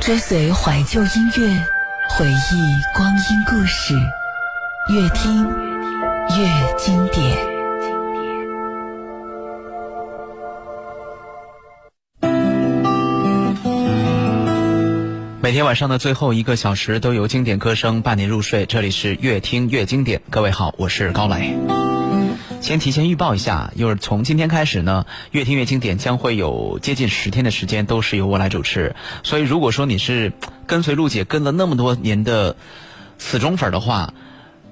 追随怀旧音乐，回忆光阴故事，越听越经典。每天晚上的最后一个小时都由经典歌声伴您入睡，这里是越听越经典。各位好，我是高磊。先提前预报一下，就是从今天开始呢，越听越经典将会有接近十天的时间都是由我来主持。所以如果说你是跟随陆姐跟了那么多年的死忠粉的话，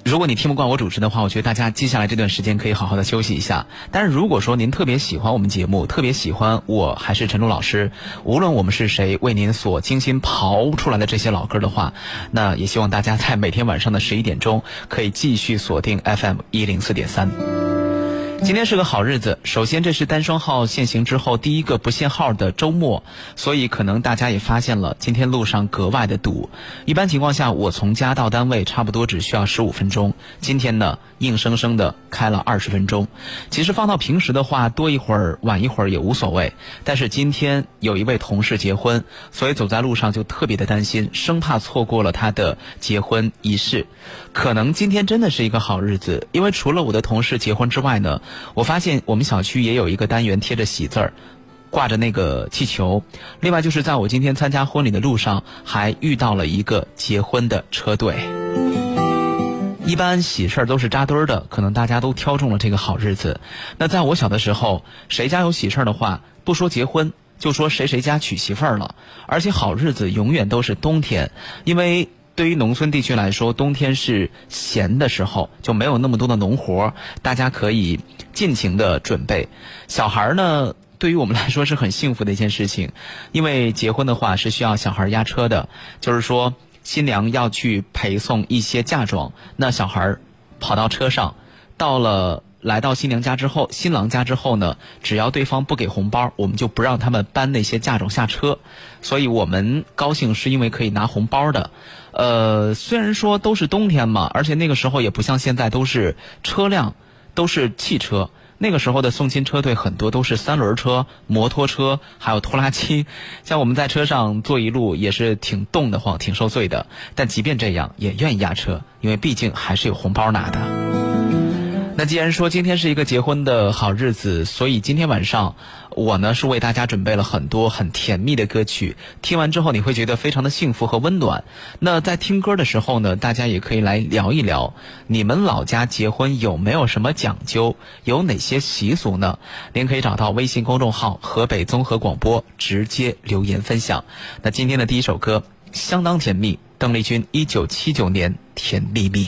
如果你听不惯我主持的话，我觉得大家接下来这段时间可以好好的休息一下。但是如果说您特别喜欢我们节目，特别喜欢我还是陈忠老师，无论我们是谁为您所精心刨出来的这些老歌的话，那也希望大家在每天晚上的十一点钟可以继续锁定 FM 一零四点三。今天是个好日子。首先，这是单双号限行之后第一个不限号的周末，所以可能大家也发现了，今天路上格外的堵。一般情况下，我从家到单位差不多只需要十五分钟。今天呢，硬生生的开了二十分钟。其实放到平时的话，多一会儿、晚一会儿也无所谓。但是今天有一位同事结婚，所以走在路上就特别的担心，生怕错过了他的结婚仪式。可能今天真的是一个好日子，因为除了我的同事结婚之外呢。我发现我们小区也有一个单元贴着喜字儿，挂着那个气球。另外就是在我今天参加婚礼的路上，还遇到了一个结婚的车队。一般喜事儿都是扎堆儿的，可能大家都挑中了这个好日子。那在我小的时候，谁家有喜事儿的话，不说结婚，就说谁谁家娶媳妇儿了。而且好日子永远都是冬天，因为。对于农村地区来说，冬天是闲的时候，就没有那么多的农活，大家可以尽情的准备。小孩儿呢，对于我们来说是很幸福的一件事情，因为结婚的话是需要小孩押车的，就是说新娘要去陪送一些嫁妆，那小孩跑到车上，到了。来到新娘家之后，新郎家之后呢，只要对方不给红包，我们就不让他们搬那些嫁妆下车。所以我们高兴是因为可以拿红包的。呃，虽然说都是冬天嘛，而且那个时候也不像现在都是车辆，都是汽车。那个时候的送亲车队很多都是三轮车、摩托车，还有拖拉机。像我们在车上坐一路也是挺冻得慌、挺受罪的。但即便这样，也愿意压车，因为毕竟还是有红包拿的。那既然说今天是一个结婚的好日子，所以今天晚上我呢是为大家准备了很多很甜蜜的歌曲。听完之后你会觉得非常的幸福和温暖。那在听歌的时候呢，大家也可以来聊一聊，你们老家结婚有没有什么讲究，有哪些习俗呢？您可以找到微信公众号河北综合广播直接留言分享。那今天的第一首歌相当甜蜜，邓丽君一九七九年《甜蜜蜜》。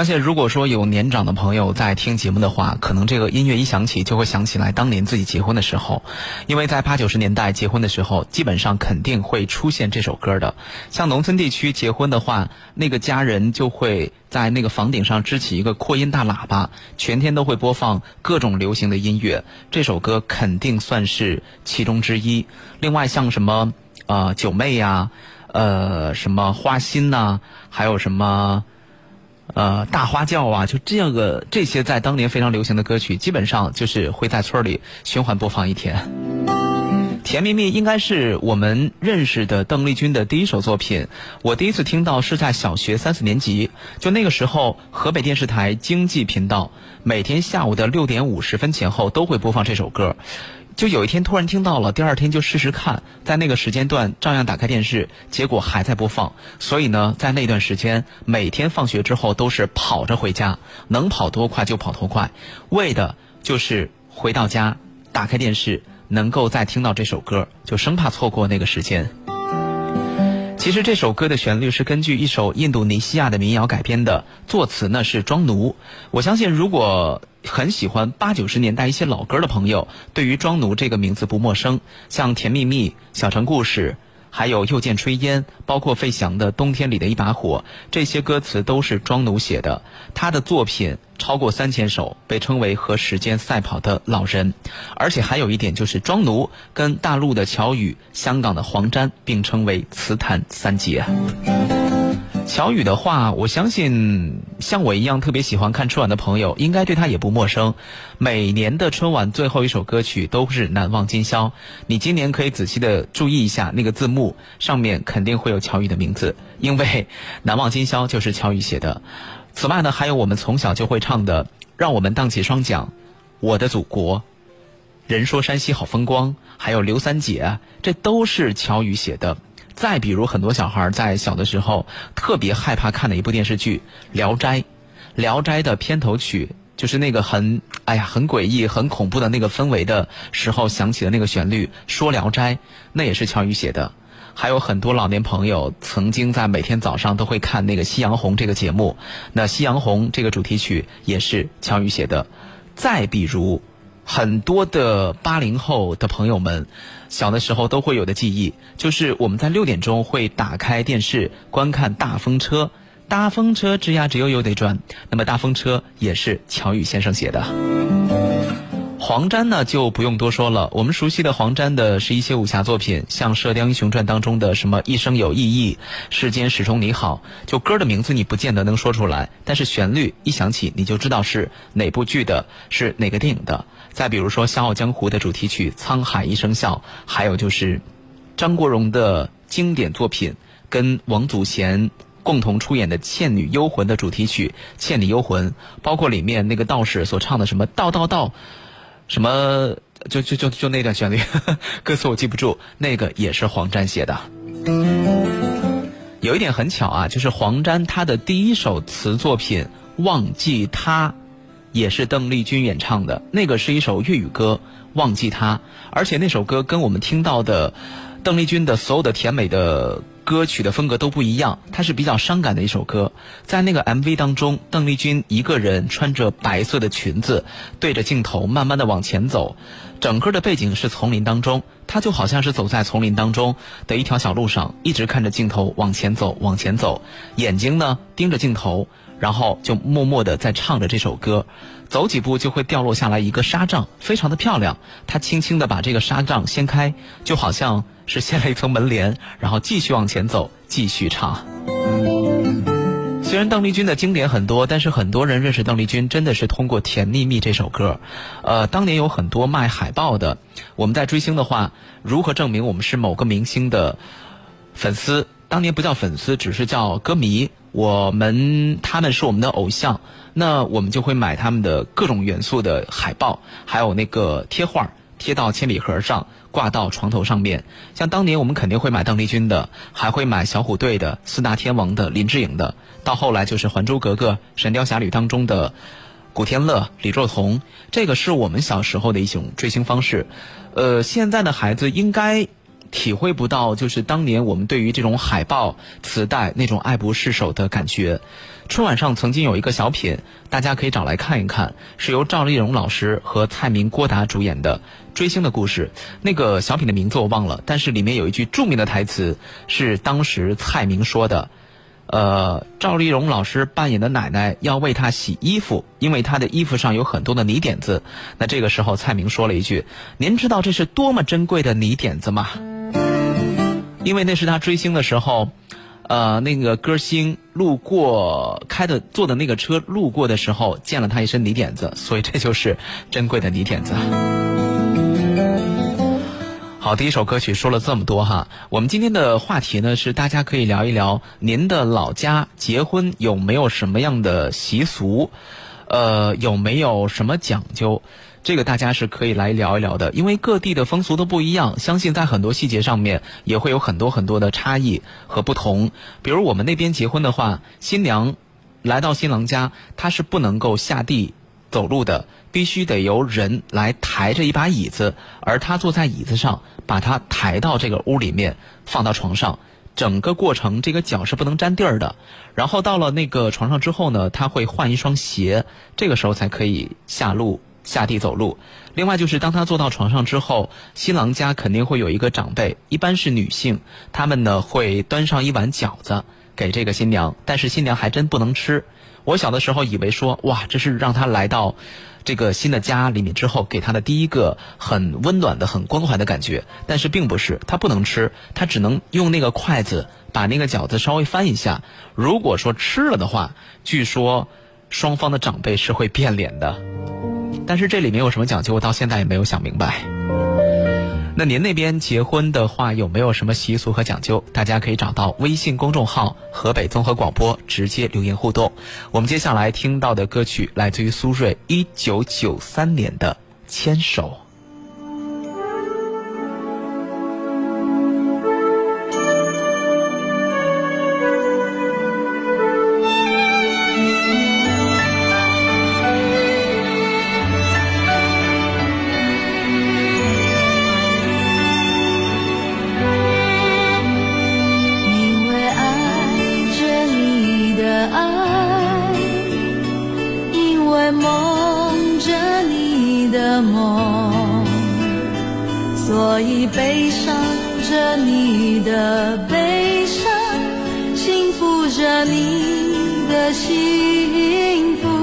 相信，如果说有年长的朋友在听节目的话，可能这个音乐一响起，就会想起来当年自己结婚的时候，因为在八九十年代结婚的时候，基本上肯定会出现这首歌的。像农村地区结婚的话，那个家人就会在那个房顶上支起一个扩音大喇叭，全天都会播放各种流行的音乐。这首歌肯定算是其中之一。另外，像什么呃九妹呀、呃什么花心呐、还有什么。呃，大花轿啊，就这样个这些在当年非常流行的歌曲，基本上就是会在村里循环播放一天。甜蜜蜜应该是我们认识的邓丽君的第一首作品，我第一次听到是在小学三四年级，就那个时候，河北电视台经济频道每天下午的六点五十分前后都会播放这首歌。就有一天突然听到了，第二天就试试看，在那个时间段照样打开电视，结果还在播放。所以呢，在那段时间，每天放学之后都是跑着回家，能跑多快就跑多快，为的就是回到家打开电视，能够再听到这首歌，就生怕错过那个时间。其实这首歌的旋律是根据一首印度尼西亚的民谣改编的，作词呢是庄奴。我相信，如果很喜欢八九十年代一些老歌的朋友，对于庄奴这个名字不陌生。像《甜蜜蜜》《小城故事》，还有《又见炊烟》，包括费翔的《冬天里的一把火》，这些歌词都是庄奴写的。他的作品超过三千首，被称为和时间赛跑的老人。而且还有一点就是，庄奴跟大陆的乔羽、香港的黄沾并称为词坛三杰。乔宇的话，我相信像我一样特别喜欢看春晚的朋友，应该对他也不陌生。每年的春晚最后一首歌曲都是《难忘今宵》，你今年可以仔细的注意一下那个字幕，上面肯定会有乔宇的名字，因为《难忘今宵》就是乔宇写的。此外呢，还有我们从小就会唱的《让我们荡起双桨》，《我的祖国》，人说山西好风光，还有刘三姐，这都是乔宇写的。再比如，很多小孩在小的时候特别害怕看的一部电视剧《聊斋》，《聊斋》的片头曲就是那个很哎呀很诡异、很恐怖的那个氛围的时候响起的那个旋律，说《聊斋》，那也是乔羽写的。还有很多老年朋友曾经在每天早上都会看那个《夕阳红》这个节目，那《夕阳红》这个主题曲也是乔羽写的。再比如。很多的八零后的朋友们，小的时候都会有的记忆，就是我们在六点钟会打开电视观看大风车，大风车吱呀吱悠悠地转。那么大风车也是乔羽先生写的。黄沾呢就不用多说了，我们熟悉的黄沾的是一些武侠作品，像《射雕英雄传》当中的什么“一生有意义，世间始终你好”，就歌的名字你不见得能说出来，但是旋律一响起你就知道是哪部剧的，是哪个电影的。再比如说《笑傲江湖》的主题曲《沧海一声笑》，还有就是张国荣的经典作品，跟王祖贤。共同出演的《倩女幽魂》的主题曲《倩女幽魂》，包括里面那个道士所唱的什么“道道道”，什么就就就就那段旋律，歌词我记不住，那个也是黄沾写的。有一点很巧啊，就是黄沾他的第一首词作品《忘记他》，也是邓丽君演唱的，那个是一首粤语歌《忘记他》，而且那首歌跟我们听到的邓丽君的所有的甜美的。歌曲的风格都不一样，它是比较伤感的一首歌。在那个 MV 当中，邓丽君一个人穿着白色的裙子，对着镜头慢慢的往前走，整个的背景是丛林当中，他就好像是走在丛林当中的一条小路上，一直看着镜头往前走，往前走，眼睛呢盯着镜头，然后就默默的在唱着这首歌。走几步就会掉落下来一个纱帐，非常的漂亮。他轻轻的把这个纱帐掀开，就好像是掀了一层门帘，然后继续往前走，继续唱。虽然邓丽君的经典很多，但是很多人认识邓丽君真的是通过《甜蜜蜜》这首歌。呃，当年有很多卖海报的，我们在追星的话，如何证明我们是某个明星的粉丝？当年不叫粉丝，只是叫歌迷。我们他们是我们的偶像，那我们就会买他们的各种元素的海报，还有那个贴画，贴到铅笔盒上，挂到床头上面。像当年我们肯定会买邓丽君的，还会买小虎队的、四大天王的、林志颖的。到后来就是《还珠格格》《神雕侠侣》当中的古天乐、李若彤，这个是我们小时候的一种追星方式。呃，现在的孩子应该。体会不到，就是当年我们对于这种海报、磁带那种爱不释手的感觉。春晚上曾经有一个小品，大家可以找来看一看，是由赵丽蓉老师和蔡明、郭达主演的《追星的故事》。那个小品的名字我忘了，但是里面有一句著名的台词，是当时蔡明说的。呃，赵丽蓉老师扮演的奶奶要为他洗衣服，因为他的衣服上有很多的泥点子。那这个时候，蔡明说了一句：“您知道这是多么珍贵的泥点子吗？”因为那是他追星的时候，呃，那个歌星路过开的坐的那个车路过的时候溅了他一身泥点子，所以这就是珍贵的泥点子。好，第一首歌曲说了这么多哈，我们今天的话题呢是大家可以聊一聊您的老家结婚有没有什么样的习俗，呃，有没有什么讲究？这个大家是可以来聊一聊的，因为各地的风俗都不一样，相信在很多细节上面也会有很多很多的差异和不同。比如我们那边结婚的话，新娘来到新郎家，她是不能够下地走路的，必须得由人来抬着一把椅子，而她坐在椅子上，把她抬到这个屋里面，放到床上，整个过程这个脚是不能沾地儿的。然后到了那个床上之后呢，他会换一双鞋，这个时候才可以下路。下地走路，另外就是当他坐到床上之后，新郎家肯定会有一个长辈，一般是女性，他们呢会端上一碗饺子给这个新娘，但是新娘还真不能吃。我小的时候以为说，哇，这是让她来到这个新的家里面之后，给他的第一个很温暖的、很关怀的感觉，但是并不是，他不能吃，他只能用那个筷子把那个饺子稍微翻一下。如果说吃了的话，据说双方的长辈是会变脸的。但是这里面有什么讲究，我到现在也没有想明白。那您那边结婚的话，有没有什么习俗和讲究？大家可以找到微信公众号“河北综合广播”直接留言互动。我们接下来听到的歌曲来自于苏芮，一九九三年的《牵手》。所以悲伤着你的悲伤幸福着你的幸福。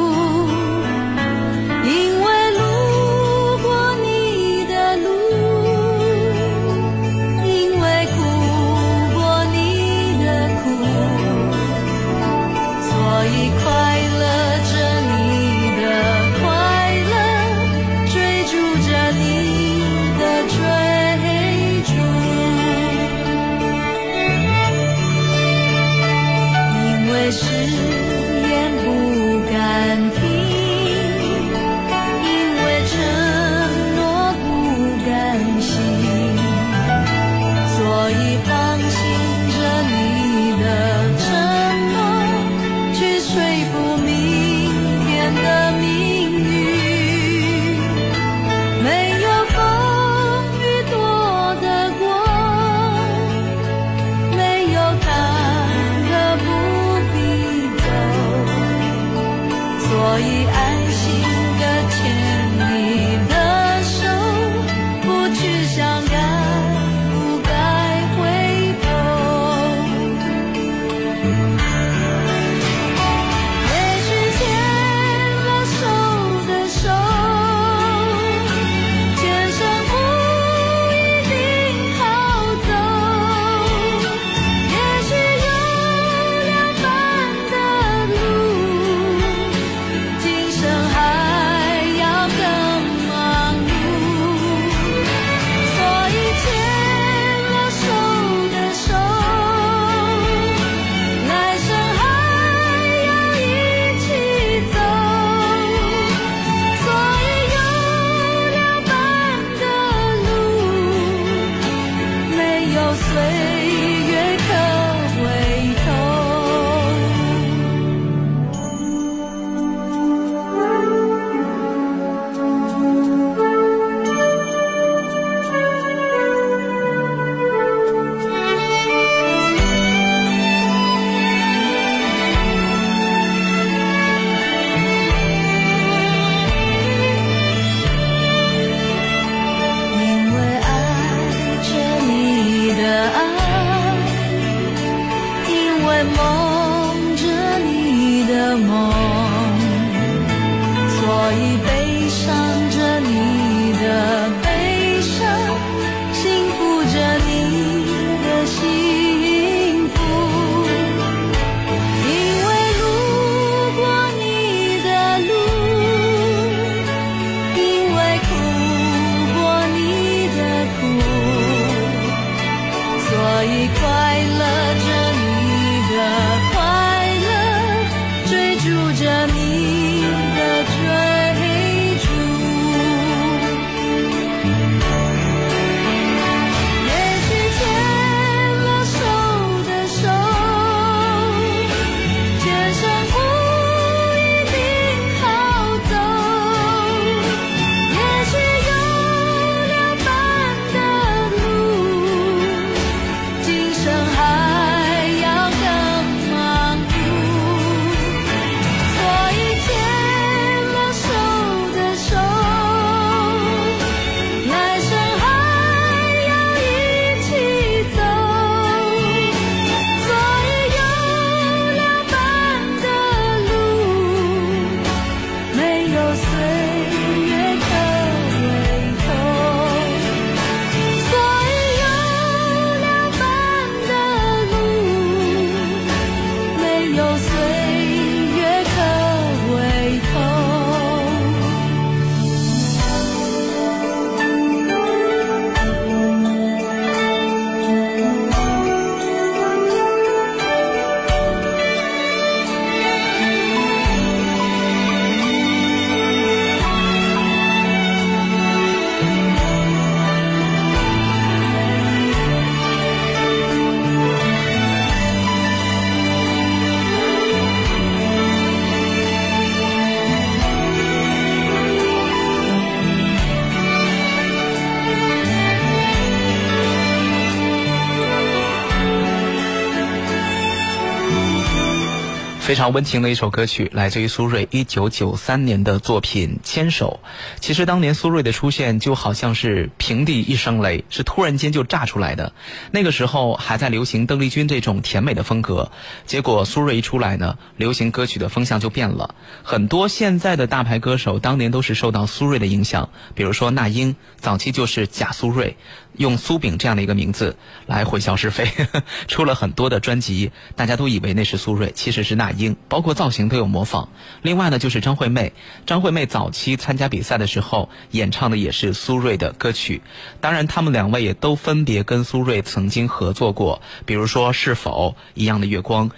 Facebook. 常温情的一首歌曲，来自于苏芮一九九三年的作品《牵手》。其实当年苏芮的出现就好像是平地一声雷，是突然间就炸出来的。那个时候还在流行邓丽君这种甜美的风格，结果苏芮一出来呢，流行歌曲的风向就变了。很多现在的大牌歌手当年都是受到苏芮的影响，比如说那英，早期就是假苏芮。用苏炳这样的一个名字来混淆是非，出了很多的专辑，大家都以为那是苏芮，其实是那英，包括造型都有模仿。另外呢，就是张惠妹，张惠妹早期参加比赛的时候演唱的也是苏芮的歌曲，当然他们两位也都分别跟苏芮曾经合作过，比如说《是否》一样的月光，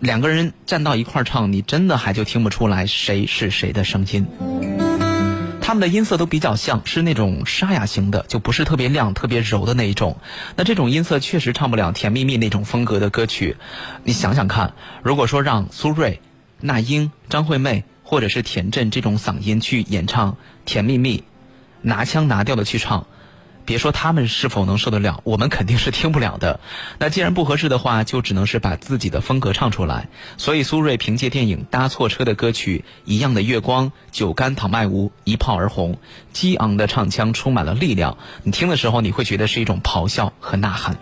两个人站到一块儿唱，你真的还就听不出来谁是谁的声音。他们的音色都比较像，是那种沙哑型的，就不是特别亮、特别柔的那一种。那这种音色确实唱不了甜蜜蜜那种风格的歌曲。你想想看，如果说让苏芮、那英、张惠妹或者是田震这种嗓音去演唱《甜蜜蜜》，拿腔拿调的去唱。别说他们是否能受得了，我们肯定是听不了的。那既然不合适的话，就只能是把自己的风格唱出来。所以苏芮凭借电影《搭错车》的歌曲《一样的月光》《酒干倘卖无》一炮而红，激昂的唱腔充满了力量，你听的时候你会觉得是一种咆哮和呐喊。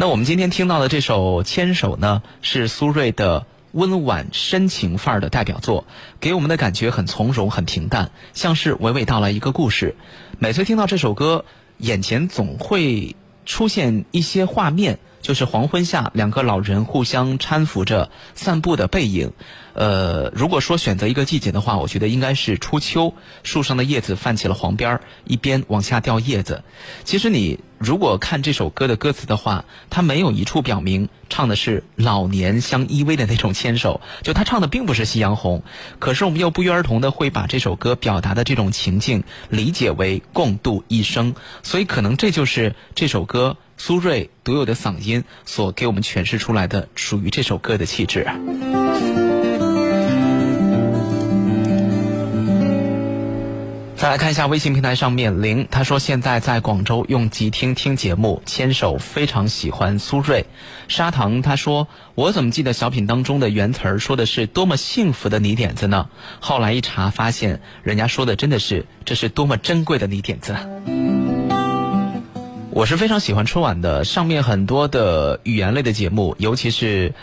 那我们今天听到的这首《牵手》呢，是苏芮的。温婉深情范儿的代表作，给我们的感觉很从容、很平淡，像是娓娓道来一个故事。每次听到这首歌，眼前总会出现一些画面，就是黄昏下两个老人互相搀扶着散步的背影。呃，如果说选择一个季节的话，我觉得应该是初秋，树上的叶子泛起了黄边儿，一边往下掉叶子。其实你如果看这首歌的歌词的话，它没有一处表明唱的是老年相依偎的那种牵手，就他唱的并不是夕阳红。可是我们又不约而同的会把这首歌表达的这种情境理解为共度一生，所以可能这就是这首歌苏芮独有的嗓音所给我们诠释出来的属于这首歌的气质。再来看一下微信平台上面，零他说现在在广州用吉听听节目，牵手非常喜欢苏芮。砂糖他说我怎么记得小品当中的原词儿说的是多么幸福的泥点子呢？后来一查发现，人家说的真的是这是多么珍贵的泥点子。我是非常喜欢春晚的，上面很多的语言类的节目，尤其是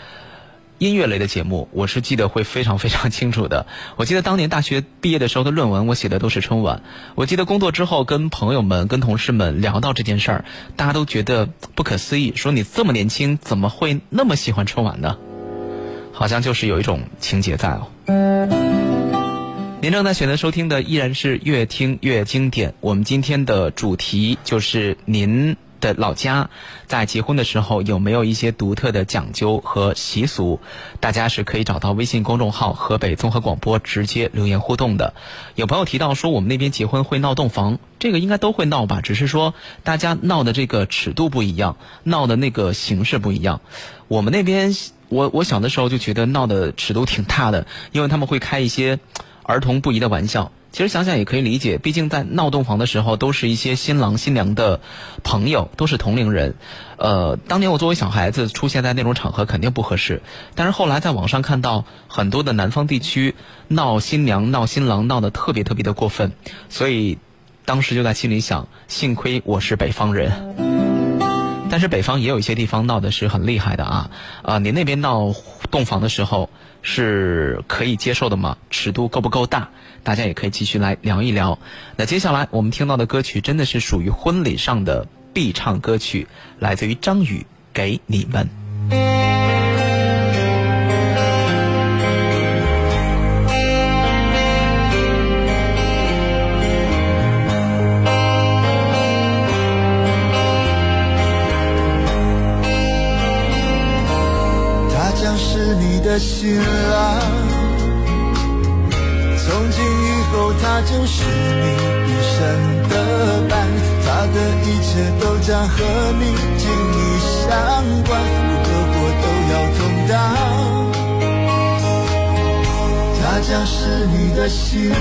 音乐类的节目，我是记得会非常非常清楚的。我记得当年大学毕业的时候的论文，我写的都是春晚。我记得工作之后跟朋友们、跟同事们聊到这件事儿，大家都觉得不可思议，说你这么年轻，怎么会那么喜欢春晚呢？好像就是有一种情节在哦。您正在选择收听的依然是越听越经典。我们今天的主题就是您。的老家，在结婚的时候有没有一些独特的讲究和习俗？大家是可以找到微信公众号“河北综合广播”直接留言互动的。有朋友提到说，我们那边结婚会闹洞房，这个应该都会闹吧？只是说大家闹的这个尺度不一样，闹的那个形式不一样。我们那边，我我小的时候就觉得闹的尺度挺大的，因为他们会开一些儿童不宜的玩笑。其实想想也可以理解，毕竟在闹洞房的时候，都是一些新郎新娘的朋友，都是同龄人。呃，当年我作为小孩子出现在那种场合肯定不合适。但是后来在网上看到很多的南方地区闹新娘、闹新郎闹得特别特别的过分，所以当时就在心里想：幸亏我是北方人。但是北方也有一些地方闹的是很厉害的啊！啊，您那边闹洞房的时候是可以接受的吗？尺度够不够大？大家也可以继续来聊一聊。那接下来我们听到的歌曲真的是属于婚礼上的必唱歌曲，来自于张宇，《给你们》。和你紧密相关，福和祸都要同当。她将是你的新娘，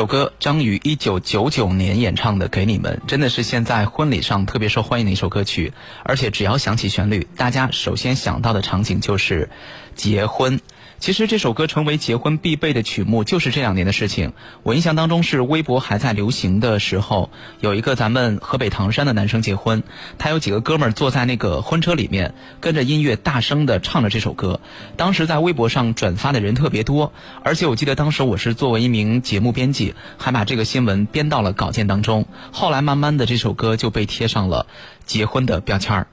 首歌张宇一九九九年演唱的《给你们》，真的是现在婚礼上特别受欢迎的一首歌曲。而且只要想起旋律，大家首先想到的场景就是结婚。其实这首歌成为结婚必备的曲目，就是这两年的事情。我印象当中是微博还在流行的时候，有一个咱们河北唐山的男生结婚，他有几个哥们儿坐在那个婚车里面，跟着音乐大声的唱着这首歌。当时在微博上转发的人特别多，而且我记得当时我是作为一名节目编辑，还把这个新闻编到了稿件当中。后来慢慢的这首歌就被贴上了结婚的标签儿。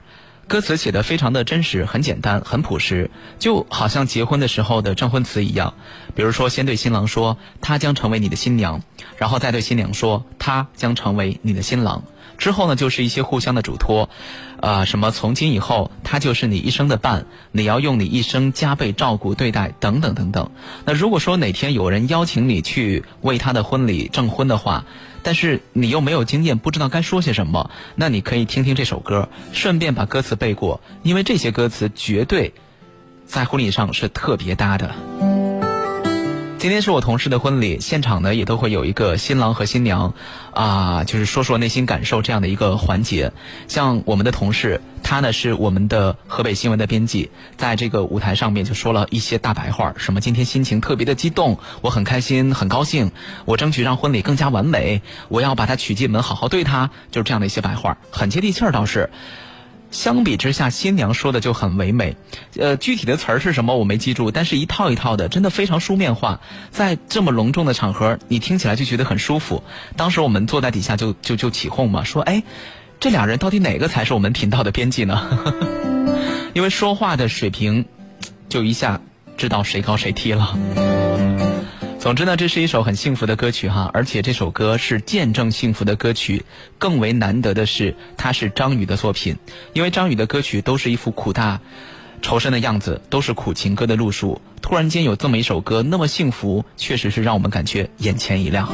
歌词写的非常的真实，很简单，很朴实，就好像结婚的时候的证婚词一样。比如说，先对新郎说他将成为你的新娘，然后再对新娘说他将成为你的新郎。之后呢，就是一些互相的嘱托，呃，什么从今以后他就是你一生的伴，你要用你一生加倍照顾对待，等等等等。那如果说哪天有人邀请你去为他的婚礼证婚的话，但是你又没有经验，不知道该说些什么，那你可以听听这首歌，顺便把歌词背过，因为这些歌词绝对在婚礼上是特别搭的。今天是我同事的婚礼，现场呢也都会有一个新郎和新娘，啊，就是说说内心感受这样的一个环节。像我们的同事，他呢是我们的河北新闻的编辑，在这个舞台上面就说了一些大白话，什么今天心情特别的激动，我很开心，很高兴，我争取让婚礼更加完美，我要把他娶进门，好好对他，就是这样的一些白话，很接地气儿倒是。相比之下，新娘说的就很唯美，呃，具体的词儿是什么我没记住，但是一套一套的，真的非常书面化。在这么隆重的场合，你听起来就觉得很舒服。当时我们坐在底下就就就起哄嘛，说，哎，这俩人到底哪个才是我们频道的编辑呢？因为说话的水平，就一下知道谁高谁低了。总之呢，这是一首很幸福的歌曲哈，而且这首歌是见证幸福的歌曲。更为难得的是，它是张宇的作品，因为张宇的歌曲都是一副苦大仇深的样子，都是苦情歌的路数。突然间有这么一首歌，那么幸福，确实是让我们感觉眼前一亮。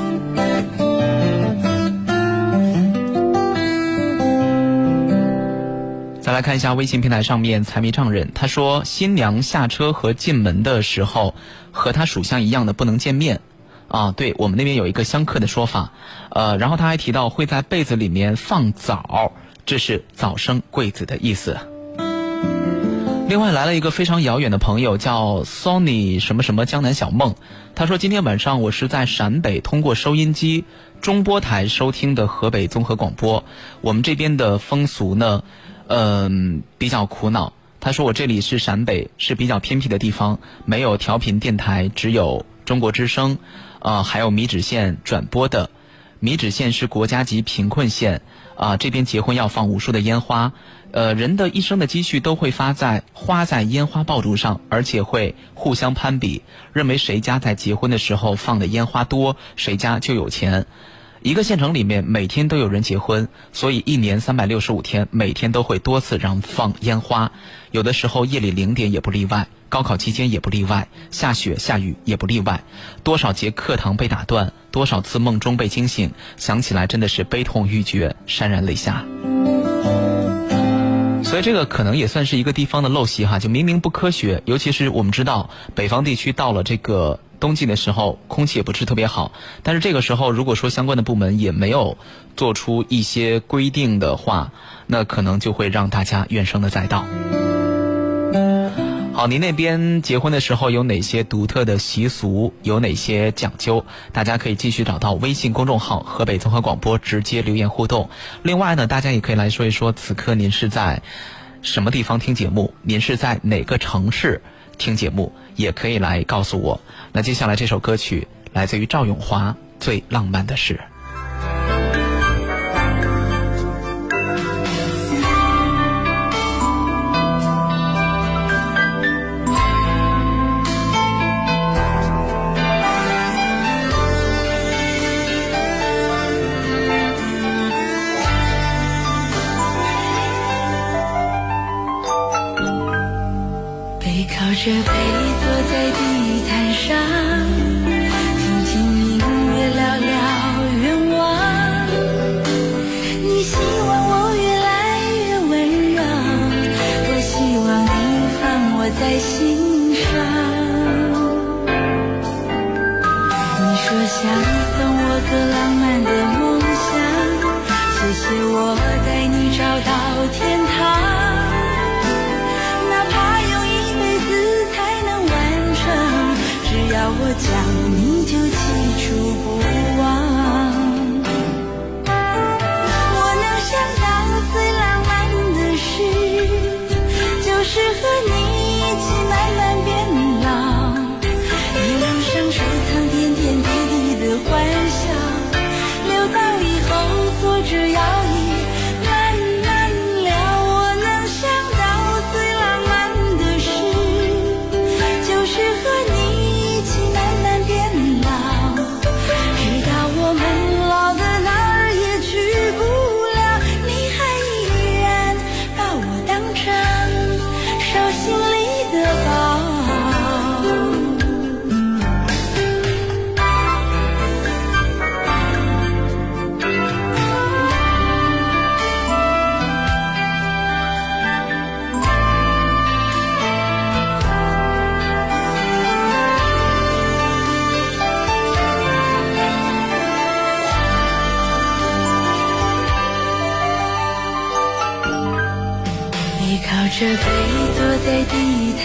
再来看一下微信平台上面财迷丈人，他说新娘下车和进门的时候，和他属相一样的不能见面。啊，对我们那边有一个相克的说法，呃，然后他还提到会在被子里面放枣，这是早生贵子的意思。另外来了一个非常遥远的朋友，叫 Sony 什么什么江南小梦，他说今天晚上我是在陕北通过收音机中波台收听的河北综合广播，我们这边的风俗呢，嗯、比较苦恼。他说我这里是陕北，是比较偏僻的地方，没有调频电台，只有中国之声，呃，还有米脂县转播的。米脂县是国家级贫困县，啊、这边结婚要放无数的烟花，呃，人的一生的积蓄都会发在花在烟花爆竹上，而且会互相攀比，认为谁家在结婚的时候放的烟花多，谁家就有钱。一个县城里面每天都有人结婚，所以一年三百六十五天，每天都会多次燃放烟花，有的时候夜里零点也不例外，高考期间也不例外，下雪下雨也不例外，多少节课堂被打断，多少次梦中被惊醒，想起来真的是悲痛欲绝，潸然泪下。所以这个可能也算是一个地方的陋习哈，就明明不科学，尤其是我们知道北方地区到了这个冬季的时候，空气也不是特别好，但是这个时候如果说相关的部门也没有做出一些规定的话，那可能就会让大家怨声的载道。好，您那边结婚的时候有哪些独特的习俗？有哪些讲究？大家可以继续找到微信公众号“河北综合广播”直接留言互动。另外呢，大家也可以来说一说，此刻您是在什么地方听节目？您是在哪个城市听节目？也可以来告诉我。那接下来这首歌曲来自于赵咏华，《最浪漫的事》。背靠着背在地毯上，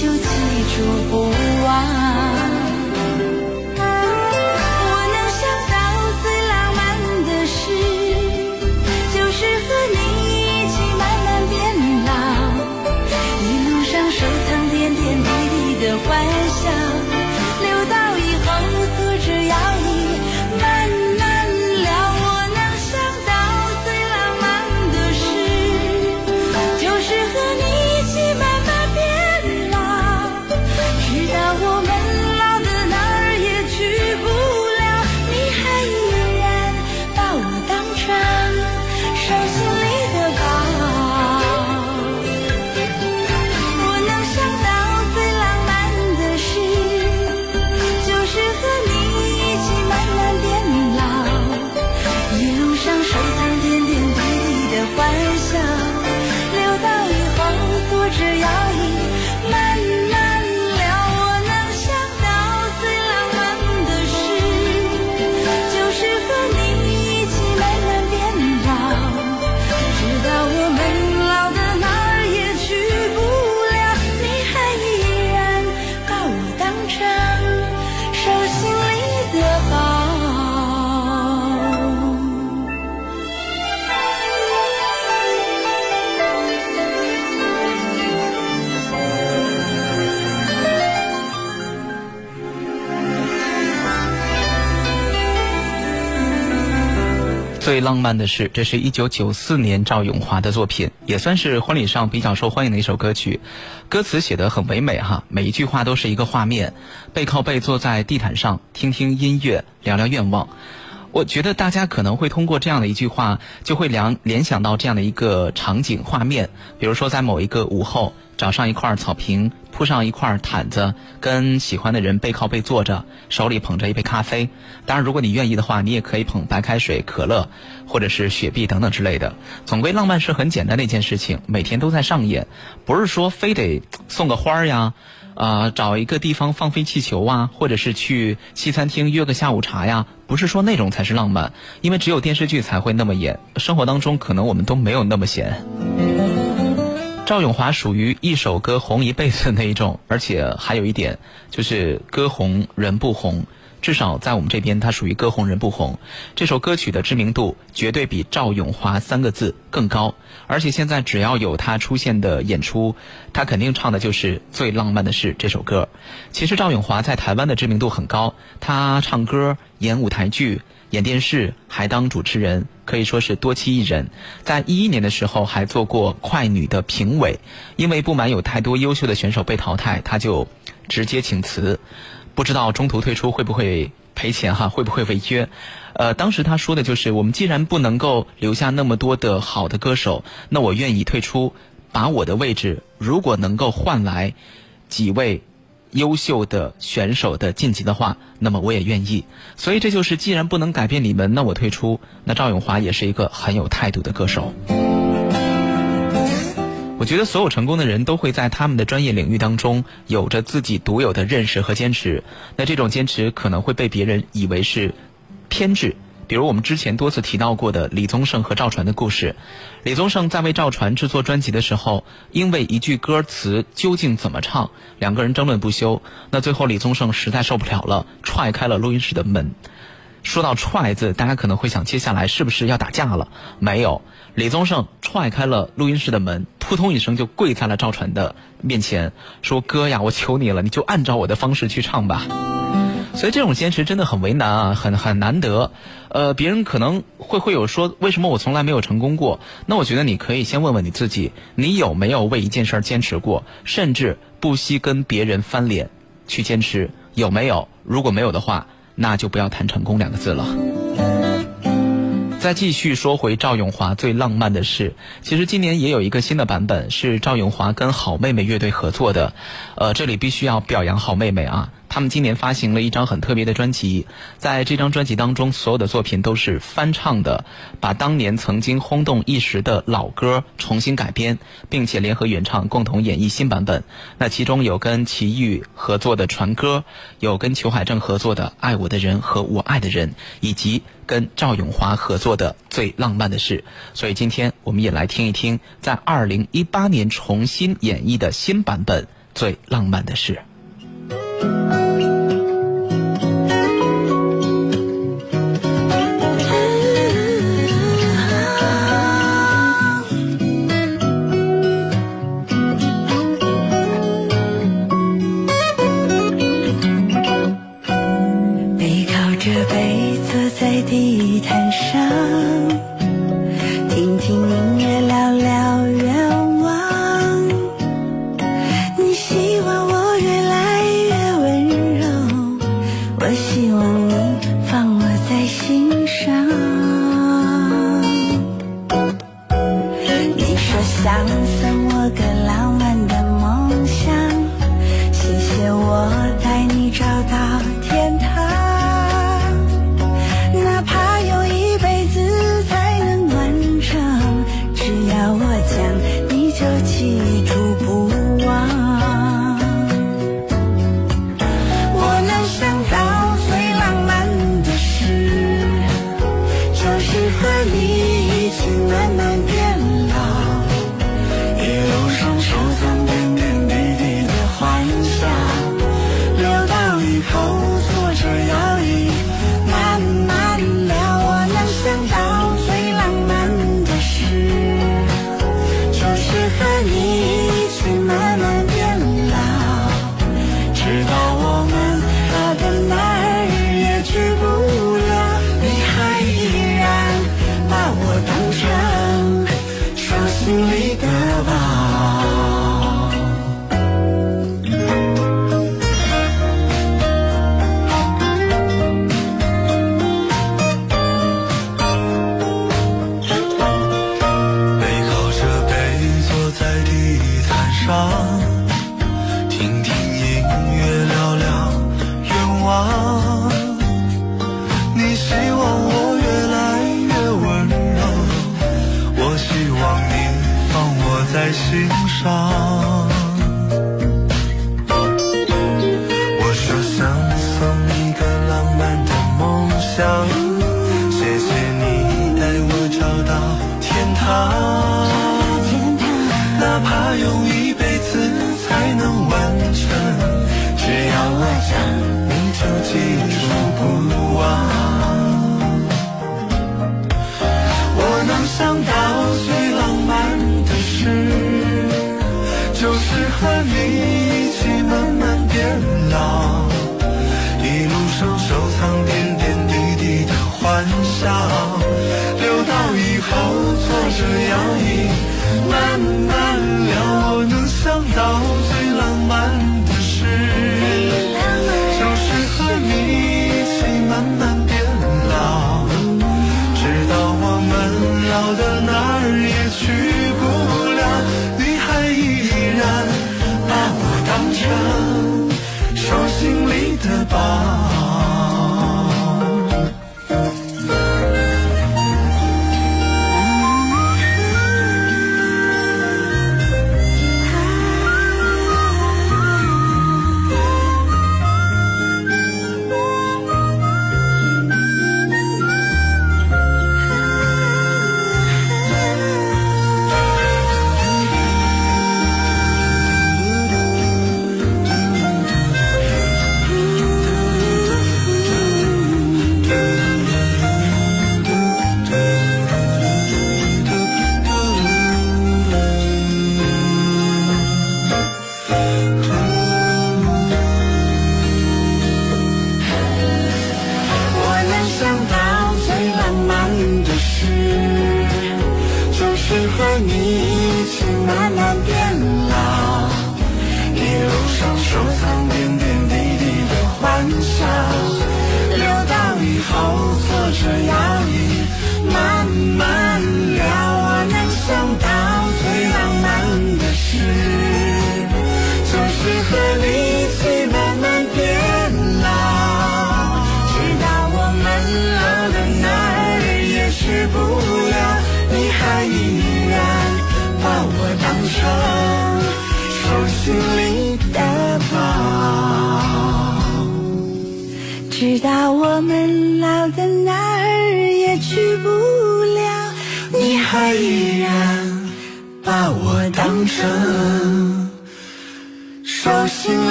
就记住不最浪漫的事，这是一九九四年赵咏华的作品，也算是婚礼上比较受欢迎的一首歌曲。歌词写得很唯美哈，每一句话都是一个画面。背靠背坐在地毯上，听听音乐，聊聊愿望。我觉得大家可能会通过这样的一句话，就会联联想到这样的一个场景画面，比如说在某一个午后，找上一块草坪，铺上一块毯子，跟喜欢的人背靠背坐着，手里捧着一杯咖啡。当然，如果你愿意的话，你也可以捧白开水、可乐，或者是雪碧等等之类的。总归，浪漫是很简单的一件事情，每天都在上演，不是说非得送个花儿呀。啊，找一个地方放飞气球啊，或者是去西餐厅约个下午茶呀，不是说那种才是浪漫，因为只有电视剧才会那么演，生活当中可能我们都没有那么闲。赵咏华属于一首歌红一辈子的那一种，而且还有一点就是歌红人不红。至少在我们这边，它属于歌红人不红。这首歌曲的知名度绝对比赵咏华三个字更高，而且现在只要有他出现的演出，他肯定唱的就是最浪漫的事这首歌。其实赵咏华在台湾的知名度很高，他唱歌、演舞台剧、演电视，还当主持人，可以说是多栖艺人。在一一年的时候，还做过快女的评委，因为不满有太多优秀的选手被淘汰，他就直接请辞。不知道中途退出会不会赔钱哈？会不会违约？呃，当时他说的就是，我们既然不能够留下那么多的好的歌手，那我愿意退出，把我的位置如果能够换来几位优秀的选手的晋级的话，那么我也愿意。所以这就是，既然不能改变你们，那我退出。那赵咏华也是一个很有态度的歌手。我觉得所有成功的人都会在他们的专业领域当中有着自己独有的认识和坚持。那这种坚持可能会被别人以为是偏执。比如我们之前多次提到过的李宗盛和赵传的故事。李宗盛在为赵传制作专辑的时候，因为一句歌词究竟怎么唱，两个人争论不休。那最后李宗盛实在受不了了，踹开了录音室的门。说到“踹”字，大家可能会想，接下来是不是要打架了？没有，李宗盛踹开了录音室的门，扑通一声就跪在了赵传的面前，说：“哥呀，我求你了，你就按照我的方式去唱吧。”所以这种坚持真的很为难啊，很很难得。呃，别人可能会会有说，为什么我从来没有成功过？那我觉得你可以先问问你自己，你有没有为一件事儿坚持过，甚至不惜跟别人翻脸去坚持？有没有？如果没有的话。那就不要谈成功两个字了。再继续说回赵咏华最浪漫的事，其实今年也有一个新的版本是赵咏华跟好妹妹乐队合作的，呃，这里必须要表扬好妹妹啊。他们今年发行了一张很特别的专辑，在这张专辑当中，所有的作品都是翻唱的，把当年曾经轰动一时的老歌重新改编，并且联合原唱共同演绎新版本。那其中有跟齐豫合作的《传歌》，有跟裘海正合作的《爱我的人和我爱的人》，以及跟赵咏华合作的《最浪漫的事》。所以今天我们也来听一听，在二零一八年重新演绎的新版本《最浪漫的事》。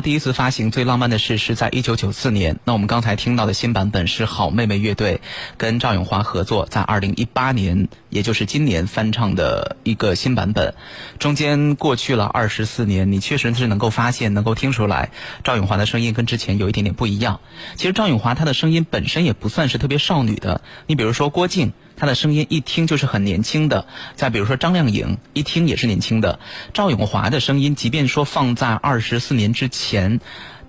第一次发行《最浪漫的事》是在一九九四年。那我们刚才听到的新版本是好妹妹乐队跟赵咏华合作，在二零一八年，也就是今年翻唱的一个新版本。中间过去了二十四年，你确实是能够发现、能够听出来，赵咏华的声音跟之前有一点点不一样。其实赵咏华她的声音本身也不算是特别少女的，你比如说郭靖。他的声音一听就是很年轻的，再比如说张靓颖，一听也是年轻的。赵咏华的声音，即便说放在二十四年之前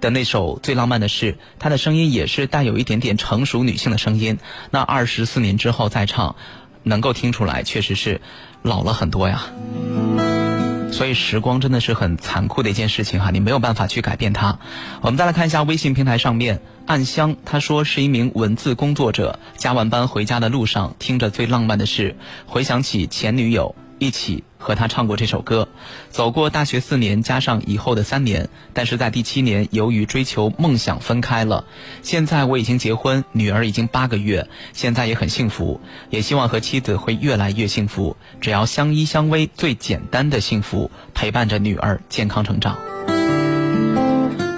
的那首《最浪漫的事》，他的声音也是带有一点点成熟女性的声音。那二十四年之后再唱，能够听出来，确实是老了很多呀。所以时光真的是很残酷的一件事情哈，你没有办法去改变它。我们再来看一下微信平台上面，暗香他说是一名文字工作者，加完班回家的路上听着最浪漫的事，回想起前女友，一起和他唱过这首歌。走过大学四年，加上以后的三年，但是在第七年由于追求梦想分开了。现在我已经结婚，女儿已经八个月，现在也很幸福，也希望和妻子会越来越幸福。只要相依相偎，最简单的幸福，陪伴着女儿健康成长。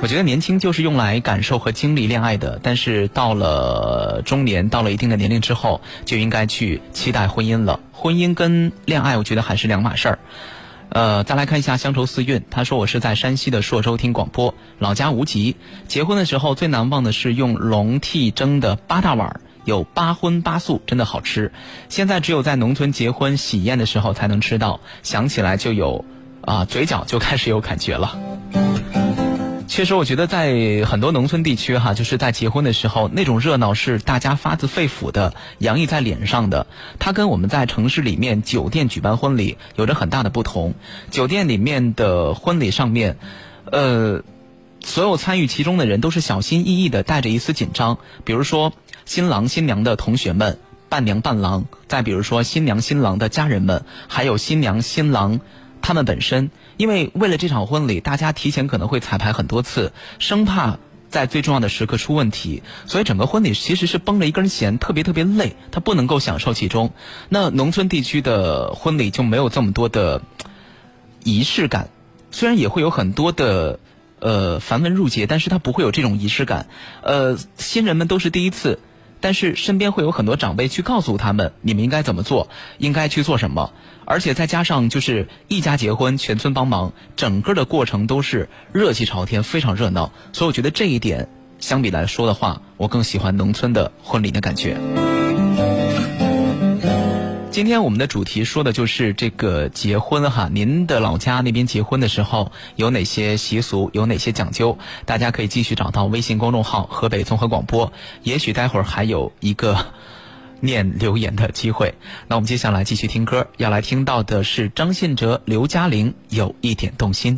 我觉得年轻就是用来感受和经历恋爱的，但是到了中年，到了一定的年龄之后，就应该去期待婚姻了。婚姻跟恋爱，我觉得还是两码事儿。呃，再来看一下乡愁四韵，他说我是在山西的朔州听广播，老家无极。结婚的时候最难忘的是用笼屉蒸的八大碗，有八荤八素，真的好吃。现在只有在农村结婚喜宴的时候才能吃到，想起来就有啊、嘴角就开始有感觉了。确实，我觉得在很多农村地区哈，就是在结婚的时候，那种热闹是大家发自肺腑的洋溢在脸上的。它跟我们在城市里面酒店举办婚礼有着很大的不同。酒店里面的婚礼上面，呃，所有参与其中的人都是小心翼翼的，带着一丝紧张。比如说新郎新娘的同学们、伴娘伴郎，再比如说新娘新郎的家人们，还有新娘新郎他们本身。因为为了这场婚礼，大家提前可能会彩排很多次，生怕在最重要的时刻出问题，所以整个婚礼其实是绷着一根弦，特别特别累，他不能够享受其中。那农村地区的婚礼就没有这么多的仪式感，虽然也会有很多的呃繁文缛节，但是它不会有这种仪式感。呃，新人们都是第一次。但是身边会有很多长辈去告诉他们，你们应该怎么做，应该去做什么，而且再加上就是一家结婚，全村帮忙，整个的过程都是热气朝天，非常热闹。所以我觉得这一点相比来说的话，我更喜欢农村的婚礼的感觉。今天我们的主题说的就是这个结婚哈，您的老家那边结婚的时候有哪些习俗，有哪些讲究？大家可以继续找到微信公众号“河北综合广播”，也许待会儿还有一个念留言的机会。那我们接下来继续听歌，要来听到的是张信哲、刘嘉玲《有一点动心》。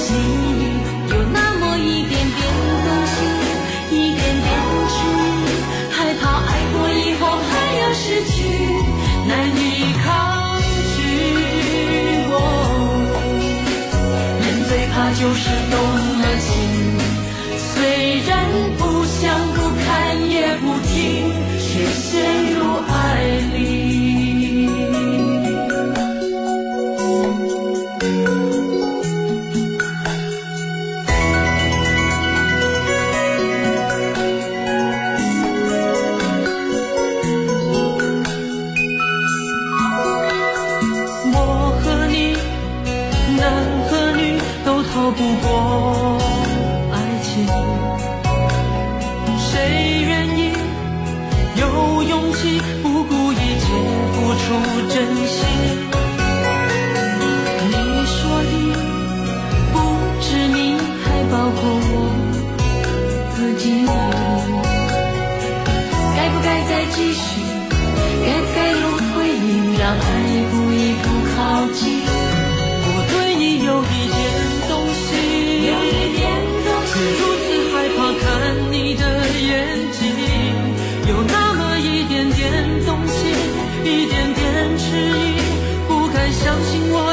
就是懂。相信我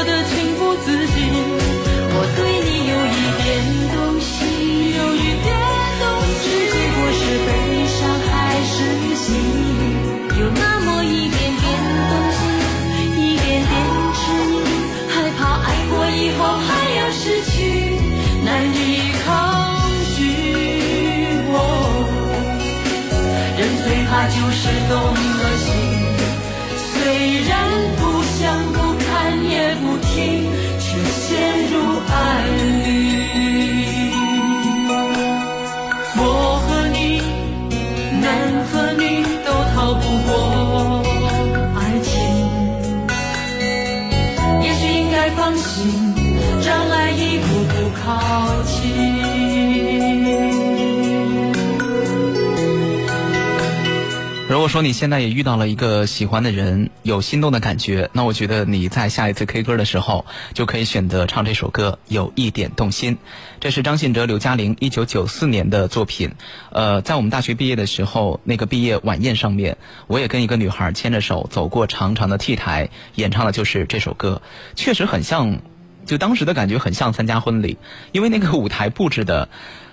说你现在也遇到了一个喜欢的人，有心动的感觉，那我觉得你在下一次 K 歌的时候，就可以选择唱这首歌《有一点动心》。这是张信哲、刘嘉玲一九九四年的作品。呃，在我们大学毕业的时候，那个毕业晚宴上面，我也跟一个女孩牵着手走过长长的 T 台，演唱的就是这首歌，确实很像，就当时的感觉很像参加婚礼，因为那个舞台布置的。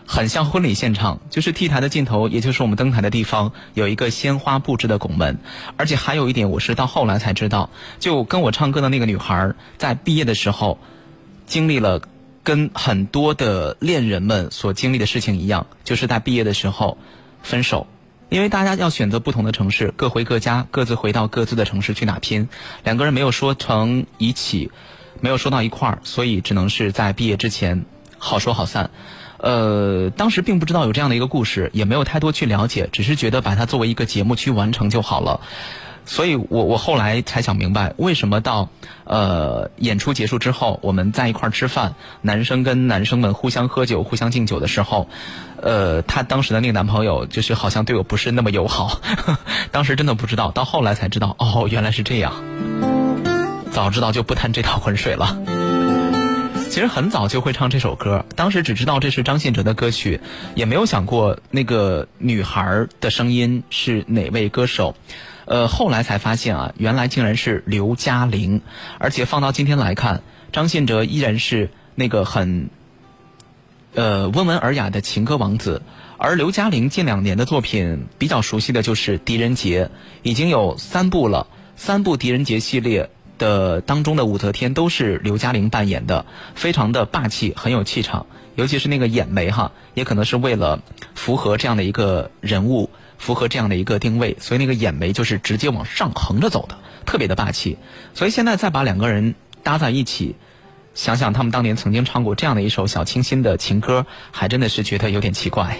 很像婚礼现场，就是 T 台的尽头，也就是我们登台的地方，有一个鲜花布置的拱门。而且还有一点，我是到后来才知道，就跟我唱歌的那个女孩，在毕业的时候，经历了跟很多的恋人们所经历的事情一样，就是在毕业的时候分手，因为大家要选择不同的城市，各回各家，各自回到各自的城市去打拼，两个人没有说成一起，没有说到一块儿，所以只能是在毕业之前好说好散。呃，当时并不知道有这样的一个故事，也没有太多去了解，只是觉得把它作为一个节目去完成就好了。所以我我后来才想明白，为什么到呃演出结束之后，我们在一块儿吃饭，男生跟男生们互相喝酒、互相敬酒的时候，呃，她当时的那个男朋友就是好像对我不是那么友好。当时真的不知道，到后来才知道，哦，原来是这样。早知道就不趟这趟浑水了。其实很早就会唱这首歌，当时只知道这是张信哲的歌曲，也没有想过那个女孩的声音是哪位歌手。呃，后来才发现啊，原来竟然是刘嘉玲，而且放到今天来看，张信哲依然是那个很呃温文尔雅的情歌王子，而刘嘉玲近两年的作品比较熟悉的就是《狄仁杰》，已经有三部了，三部《狄仁杰》系列。的当中的武则天都是刘嘉玲扮演的，非常的霸气，很有气场。尤其是那个眼眉哈，也可能是为了符合这样的一个人物，符合这样的一个定位，所以那个眼眉就是直接往上横着走的，特别的霸气。所以现在再把两个人搭在一起，想想他们当年曾经唱过这样的一首小清新的情歌，还真的是觉得有点奇怪。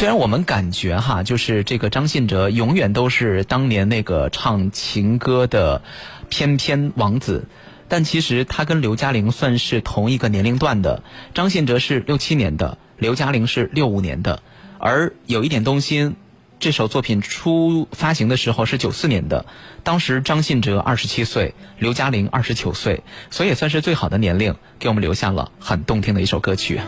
虽然我们感觉哈，就是这个张信哲永远都是当年那个唱情歌的翩翩王子，但其实他跟刘嘉玲算是同一个年龄段的。张信哲是六七年的，刘嘉玲是六五年的。而有一点动心，这首作品出发行的时候是九四年的，当时张信哲二十七岁，刘嘉玲二十九岁，所以也算是最好的年龄，给我们留下了很动听的一首歌曲。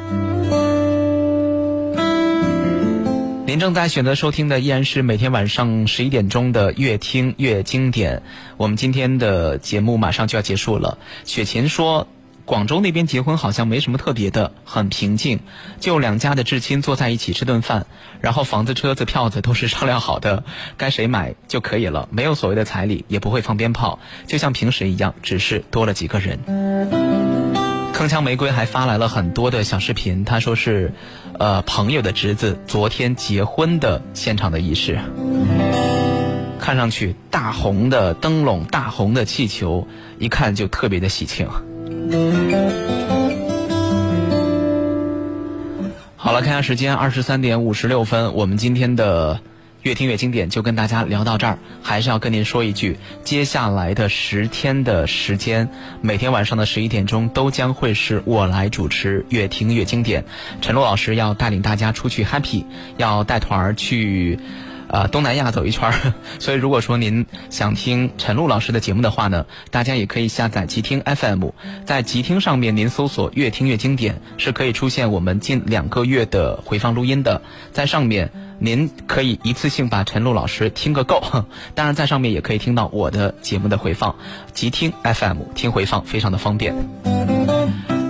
您正在选择收听的依然是每天晚上十一点钟的《越听越经典》。我们今天的节目马上就要结束了。雪琴说，广州那边结婚好像没什么特别的，很平静，就两家的至亲坐在一起吃顿饭，然后房子、车子、票子都是商量好的，该谁买就可以了，没有所谓的彩礼，也不会放鞭炮，就像平时一样，只是多了几个人。铿锵玫瑰还发来了很多的小视频，他说是，呃，朋友的侄子昨天结婚的现场的仪式，看上去大红的灯笼、大红的气球，一看就特别的喜庆。好了，看下时间，二十三点五十六分，我们今天的。越听越经典，就跟大家聊到这儿。还是要跟您说一句，接下来的十天的时间，每天晚上的十一点钟都将会是我来主持。越听越经典，陈露老师要带领大家出去 happy，要带团儿去。呃，东南亚走一圈儿，所以如果说您想听陈露老师的节目的话呢，大家也可以下载极听 FM，在极听上面您搜索“越听越经典”，是可以出现我们近两个月的回放录音的，在上面您可以一次性把陈露老师听个够，当然在上面也可以听到我的节目的回放，极听 FM 听回放非常的方便。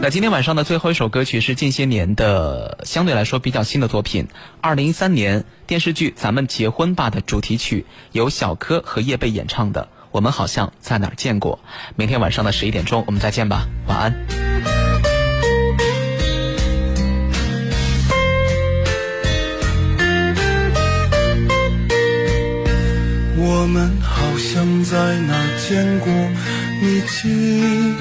那今天晚上的最后一首歌曲是近些年的相对来说比较新的作品，二零一三年电视剧《咱们结婚吧》的主题曲，由小柯和叶蓓演唱的。我们好像在哪见过。明天晚上的十一点钟，我们再见吧，晚安。我们好像在哪见过，你记